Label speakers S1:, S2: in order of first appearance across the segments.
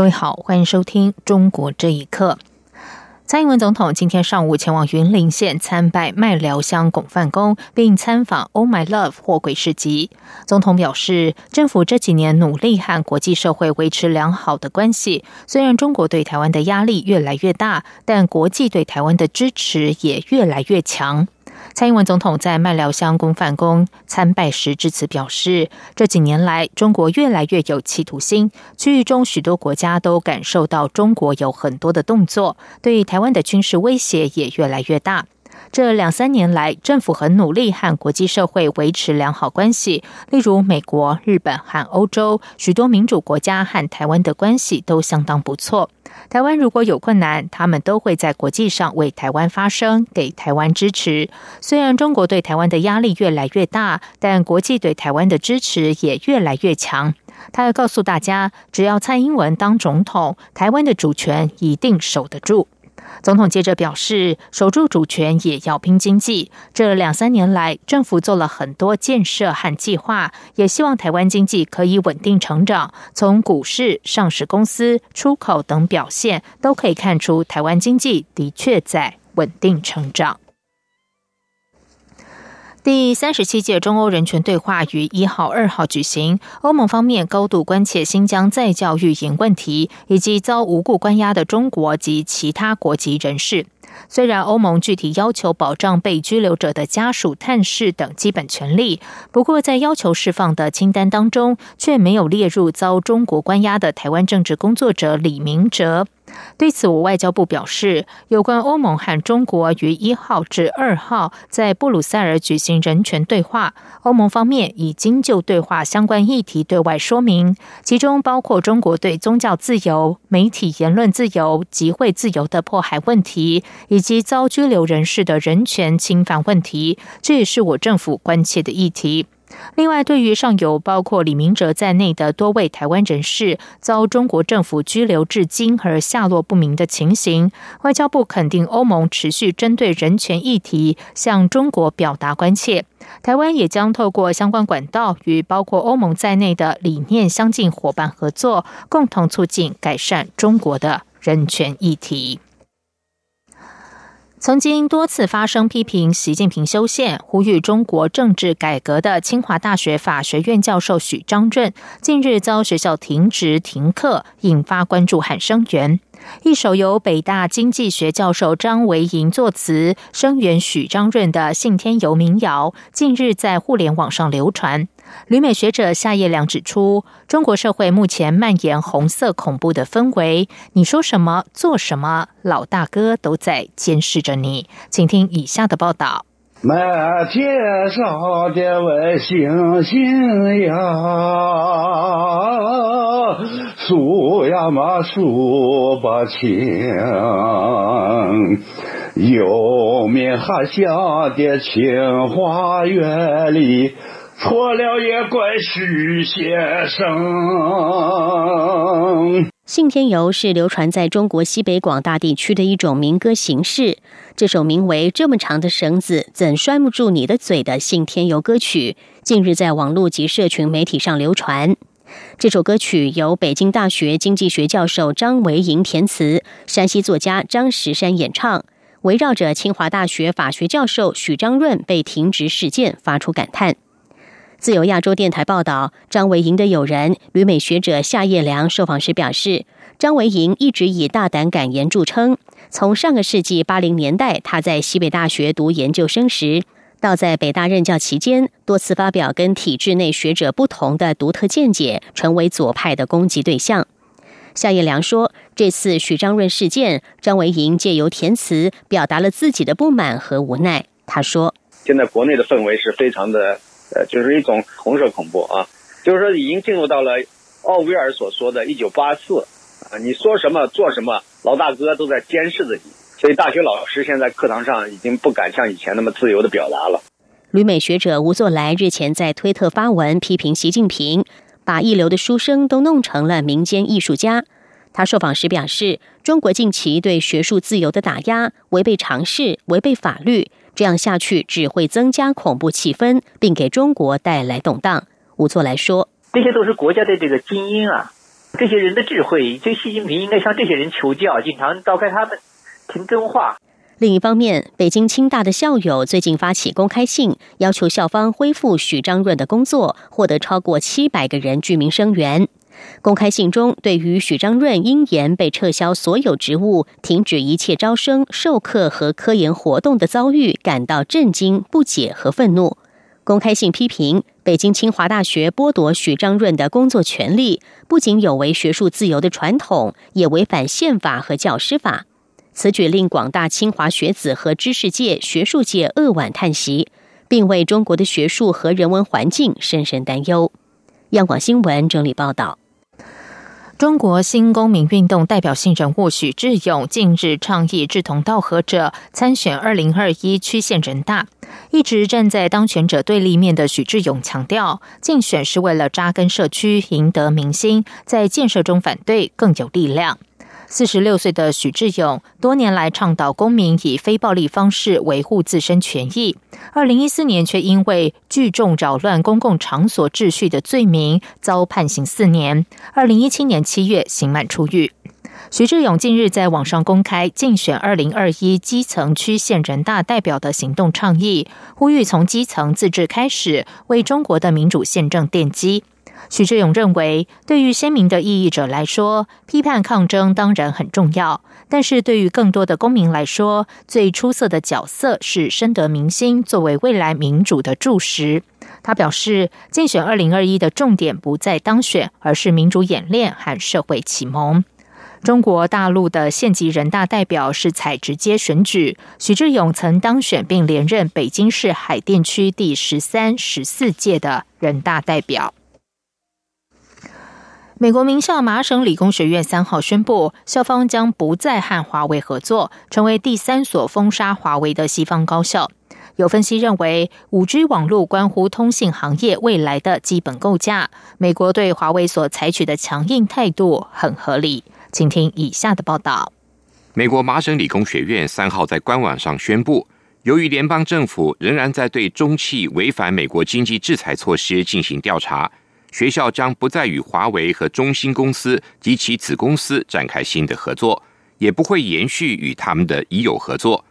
S1: 各位好，欢迎收听《中国这一刻》。蔡英文总统今天上午前往云林县参拜麦寮乡拱范宫，并参访 “Oh My Love” 货柜市集。总统表示，政府这几年努力和国际社会维持良好的关系。虽然中国对台湾的压力越来越大，但国际对台湾的支持也越来越强。蔡英文总统在麦寮乡公饭公参拜时致辞表示，这几年来，中国越来越有企图心，区域中许多国家都感受到中国有很多的动作，对台湾的军事威胁也越来越大。这两三年来，政府很努力和国际社会维持良好关系，例如美国、日本和欧洲许多民主国家和台湾的关系都相当不错。台湾如果有困难，他们都会在国际上为台湾发声，给台湾支持。虽然中国对台湾的压力越来越大，但国际对台湾的支持也越来越强。他要告诉大家，只要蔡英文当总统，台湾的主权一定守得住。总统接着表示，守住主权也要拼经济。这两三年来，政府做了很多建设和计划，也希望台湾经济可以稳定成长。从股市、上市公司、出口等表现，都可以看出台湾经济的确在稳定成长。第三十七届中欧人权对话于一号、二号举行。欧盟方面高度关切新疆再教育营问题，以及遭无故关押的中国及其他国籍人士。虽然欧盟具体要求保障被拘留者的家属探视等基本权利，不过在要求释放的清单当中，却没有列入遭中国关押的台湾政治工作者李明哲。对此，我外交部表示，有关欧盟和中国于一号至二号在布鲁塞尔举行人权对话，欧盟方面已经就对话相关议题对外说明，其中包括中国对宗教自由、媒体言论自由、集会自由的迫害问题，以及遭拘留人士的人权侵犯问题，这也是我政府关切的议题。另外，对于上游包括李明哲在内的多位台湾人士遭中国政府拘留至今而下落不明的情形，外交部肯定欧盟持续针对人权议题向中国表达关切。台湾也将透过相关管道与包括欧盟在内的理念相近伙伴合作，共同促进改善中国的人权议题。曾经多次发声批评习近平修宪、呼吁中国政治改革的清华大学法学院教授许章润，近日遭学校停职停课，引发关注和声援。一首由北大经济学教授张维迎作词、声援许章润的《信天游》民谣，近日在互联网上流传。旅美学者夏叶良指出，中国社会目前蔓延红色恐怖的氛围，你说什么做什么，老大哥都在监视着你。请听以下的报道：
S2: 满天上的卫星星呀，数呀嘛数不清，有名还乡的清华园里。错了也怪徐先生。
S3: 信天游是流传在中国西北广大地区的一种民歌形式。这首名为《这么长的绳子怎拴不住你的嘴》的信天游歌曲，近日在网络及社群媒体上流传。这首歌曲由北京大学经济学教授张维迎填词，山西作家张石山演唱，围绕着清华大学法学教授许章润被停职事件发出感叹。自由亚洲电台报道，张维迎的友人、旅美学者夏叶良受访时表示，张维迎一直以大胆敢言著称。从上个世纪八零年代，他在西北大学读研究生时，到在北大任教期间，多次发表跟体制内学者不同的独特见解，成为左派的攻击对象。夏叶良说，这次许章润事件，张维迎借由填词表达了自己的不满和无奈。他说：“
S4: 现在国内的氛围是非常的。”呃，就是一种红色恐怖啊，就是说已经进入到了奥威尔所说的“一九八四”，啊，你说什么做什么，老大哥都在监视着你。所以大学老师现在课堂上已经不敢像以前那么自由的表达了。
S3: 旅美学者吴作来日前在推特发文批评习近平，把一流的书生都弄成了民间艺术家。他受访时表示，中国近期对学术自由的打压违背常识、违背法律，这样下去只会增加恐怖气氛，并给中国带来动荡。吴作来说：“
S5: 这些都是国家的这个精英啊，这些人的智慧，这习近平应该向这些人求教，经常召开他们。”听真话。
S3: 另一方面，北京清大的校友最近发起公开信，要求校方恢复许章润的工作，获得超过七百个人居民声援。公开信中，对于许章润因言被撤销所有职务、停止一切招生、授课和科研活动的遭遇感到震惊、不解和愤怒。公开信批评北京清华大学剥夺许章润的工作权利，不仅有违学术自由的传统，也违反宪法和教师法。此举令广大清华学子和知识界、学术界扼腕叹息，并为中国的学术和人文环境深深担忧。央广新闻整理报道：
S1: 中国新公民运动代表性人物许志勇近日倡议志同道合者参选二零二一区县人大。一直站在当权者对立面的许志勇强调，竞选是为了扎根社区、赢得民心，在建设中反对更有力量。四十六岁的许志勇多年来倡导公民以非暴力方式维护自身权益，二零一四年却因为聚众扰乱公共场所秩序的罪名遭判刑四年。二零一七年七月刑满出狱。许志勇近日在网上公开竞选二零二一基层区县人大代表的行动倡议，呼吁从基层自治开始，为中国的民主宪政奠基。许志勇认为，对于鲜明的异议者来说，批判抗争当然很重要；但是对于更多的公民来说，最出色的角色是深得民心，作为未来民主的柱石。他表示，竞选二零二一的重点不在当选，而是民主演练和社会启蒙。中国大陆的县级人大代表是采直接选举，许志勇曾当选并连任北京市海淀区第十三、十四届的人大代表。美国名校麻省理工学院三号宣布，校方将不再和华为合作，成为第三所封杀华为的西方高校。有分析认为，五 G 网络关乎通信行业未来的基本构架，美国对华为所采取的强硬态度很合理。请听以下的报道：
S6: 美国麻省理工学院三号在官网上宣布，由于联邦政府仍然在对中企违反美国经济制裁措施进行调查。学校将不再与华为和中兴公司及其子公司展开新的合作，也不会延续与他们的已有合作。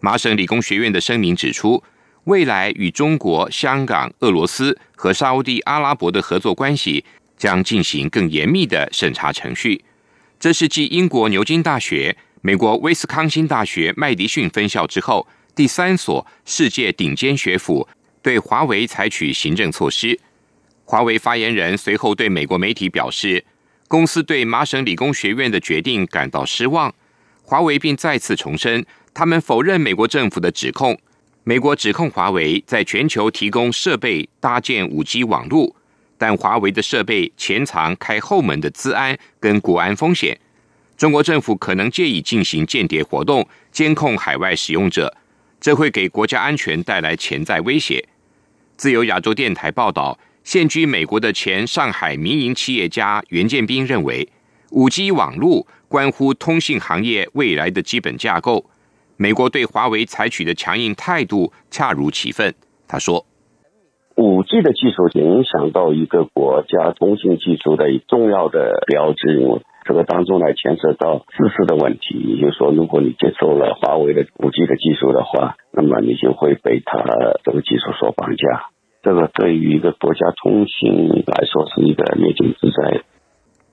S6: 麻省理工学院的声明指出，未来与中国、香港、俄罗斯和沙地阿拉伯的合作关系将进行更严密的审查程序。这是继英国牛津大学、美国威斯康星大学麦迪逊分校之后，第三所世界顶尖学府对华为采取行政措施。华为发言人随后对美国媒体表示，公司对麻省理工学院的决定感到失望。华为并再次重申，他们否认美国政府的指控。美国指控华为在全球提供设备搭建五 G 网络，但华为的设备潜藏开后门的资安跟国安风险。中国政府可能借以进行间谍活动，监控海外使用者，这会给国家安全带来潜在威胁。自由亚洲电台报道。现居美国的前上海民营企业家袁建斌认为，五 G 网络关乎通信行业未来的基本架构。美国对华为采取的强硬态度恰如其分。他说：“
S2: 五 G 的技术影响到一个国家通信技术的重要的标志，这个当中呢牵涉到自私的问题。也就是说，如果你接受了华为的五 G 的技术的话，那么你就会被他这个技术所绑架。”这个对于一个国家通信来说是一个灭顶之灾。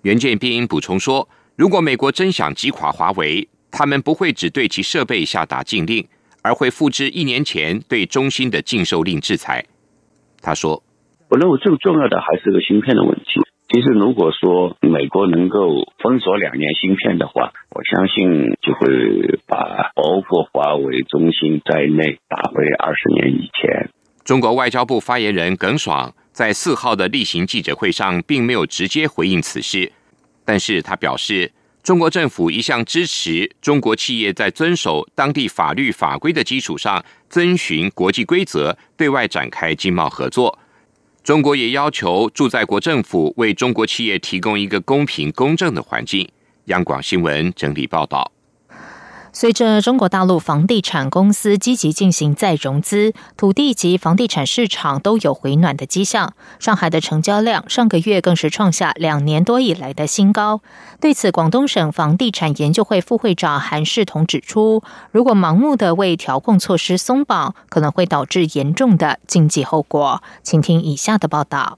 S6: 袁建斌补充说：“如果美国真想击垮华为，他们不会只对其设备下达禁令，而会复制一年前对中兴的禁售令制裁。”他说：“
S2: 我认为最重要的还是个芯片的问题。其实，如果说美国能够封锁两年芯片的话，我相信就会把包括华为、中兴在内打回二十年以前。”
S6: 中国外交部发言人耿爽在四号的例行记者会上，并没有直接回应此事，但是他表示，中国政府一向支持中国企业在遵守当地法律法规的基础上，遵循国际规则对外展开经贸合作。中国也要求驻在国政府为中国企业提供一个公平公正的环境。央广新闻整理报道。
S1: 随着中国大陆房地产公司积极进行再融资，土地及房地产市场都有回暖的迹象。上海的成交量上个月更是创下两年多以来的新高。对此，广东省房地产研究会副会长韩世同指出，如果盲目的为调控措施松绑，可能会导致严重的经济后果。请听以下的报道：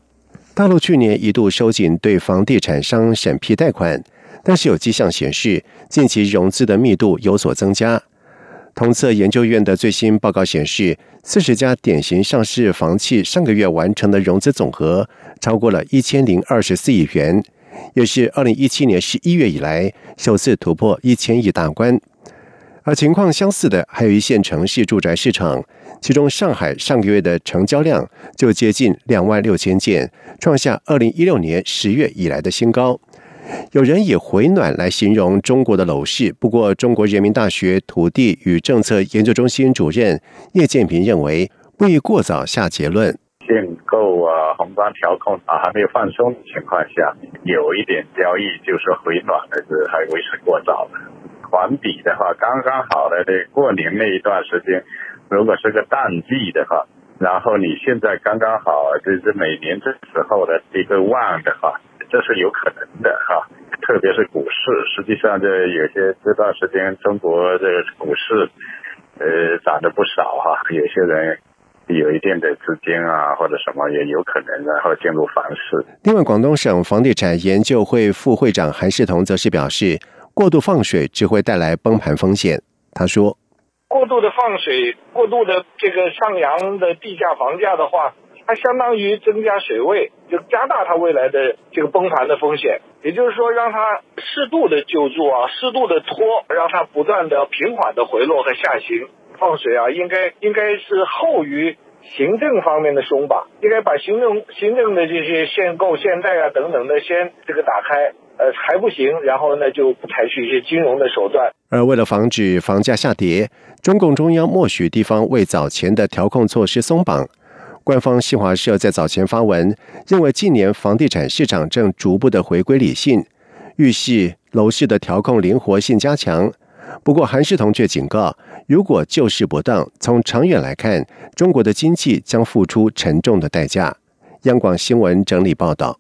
S7: 大陆去年一度收紧对房地产商审批贷款。但是有迹象显示，近期融资的密度有所增加。同策研究院的最新报告显示，四十家典型上市房企上个月完成的融资总和超过了一千零二十四亿元，也是二零一七年十一月以来首次突破一千亿大关。而情况相似的还有一线城市住宅市场，其中上海上个月的成交量就接近两万六千件，创下二零一六年十月以来的新高。有人以回暖来形容中国的楼市，不过中国人民大学土地与政策研究中心主任叶建平认为，不宜过早下结论。
S8: 限购啊，宏观调控啊还没有放松的情况下，有一点交易就是回暖的是还为时过早了。环比的话，刚刚好的这过年那一段时间，如果是个淡季的话，然后你现在刚刚好就是每年这时候的一个旺的话。这是有可能的哈，特别是股市。实际上，这有些这段时间中国这个股市，呃，涨得不少哈。有些人有一定的资金啊，或者什么也有可能，然后进入房市。
S7: 另外，广东省房地产研究会副会长韩世彤则是表示，过度放水只会带来崩盘风险。他说：“
S9: 过度的放水，过度的这个上扬的地价、房价的话。”它相当于增加水位，就加大它未来的这个崩盘的风险。也就是说，让它适度的救助啊，适度的拖，让它不断的平缓的回落和下行。放水啊，应该应该是后于行政方面的松绑，应该把行政行政的这些限购、限贷啊等等的先这个打开。呃，还不行，然后呢就采取一些金融的手段。
S7: 而为了防止房价下跌，中共中央默许地方为早前的调控措施松绑。官方新华社在早前发文，认为近年房地产市场正逐步的回归理性，预示楼市的调控灵活性加强。不过，韩世彤却警告，如果救市不当，从长远来看，中国的经济将付出沉重的代价。央广新闻整理报道。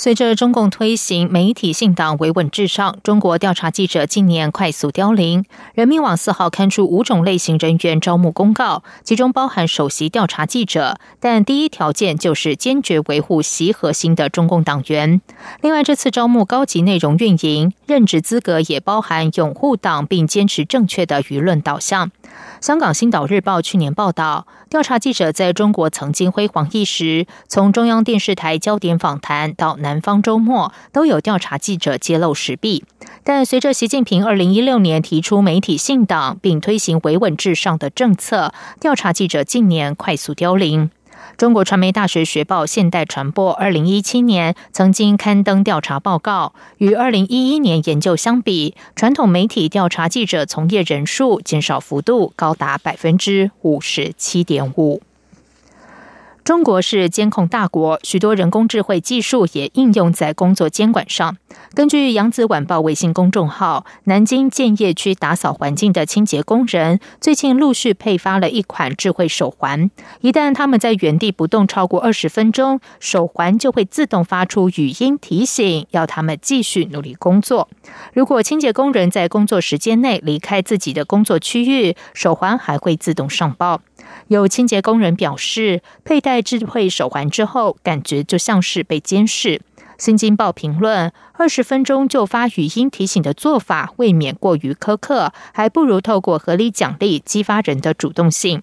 S1: 随着中共推行媒体信党维稳至上，中国调查记者近年快速凋零。人民网四号刊出五种类型人员招募公告，其中包含首席调查记者，但第一条件就是坚决维护习核心的中共党员。另外，这次招募高级内容运营，任职资格也包含拥护党并坚持正确的舆论导向。香港《星岛日报》去年报道，调查记者在中国曾经辉煌一时，从中央电视台焦点访谈到南南方周末，都有调查记者揭露实弊。但随着习近平二零一六年提出媒体信党，并推行维稳至上的政策，调查记者近年快速凋零。中国传媒大学学报《现代传播》二零一七年曾经刊登调查报告，与二零一一年研究相比，传统媒体调查记者从业人数减少幅度高达百分之五十七点五。中国是监控大国，许多人工智慧技术也应用在工作监管上。根据《扬子晚报》微信公众号，南京建邺区打扫环境的清洁工人最近陆续配发了一款智慧手环，一旦他们在原地不动超过二十分钟，手环就会自动发出语音提醒，要他们继续努力工作。如果清洁工人在工作时间内离开自己的工作区域，手环还会自动上报。有清洁工人表示，佩戴智慧手环之后，感觉就像是被监视。新京报评论：二十分钟就发语音提醒的做法，未免过于苛刻，还不如透过合理奖励激发人的主动性。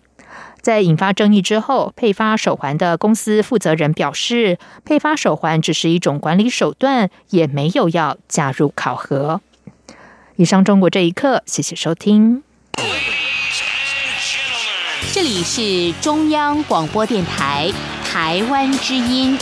S1: 在引发争议之后，配发手环的公司负责人表示，配发手环只是一种管理手段，也没有要加入考核。以上中国这一刻，谢谢收听。
S3: 这里是中央广播电台台湾之音。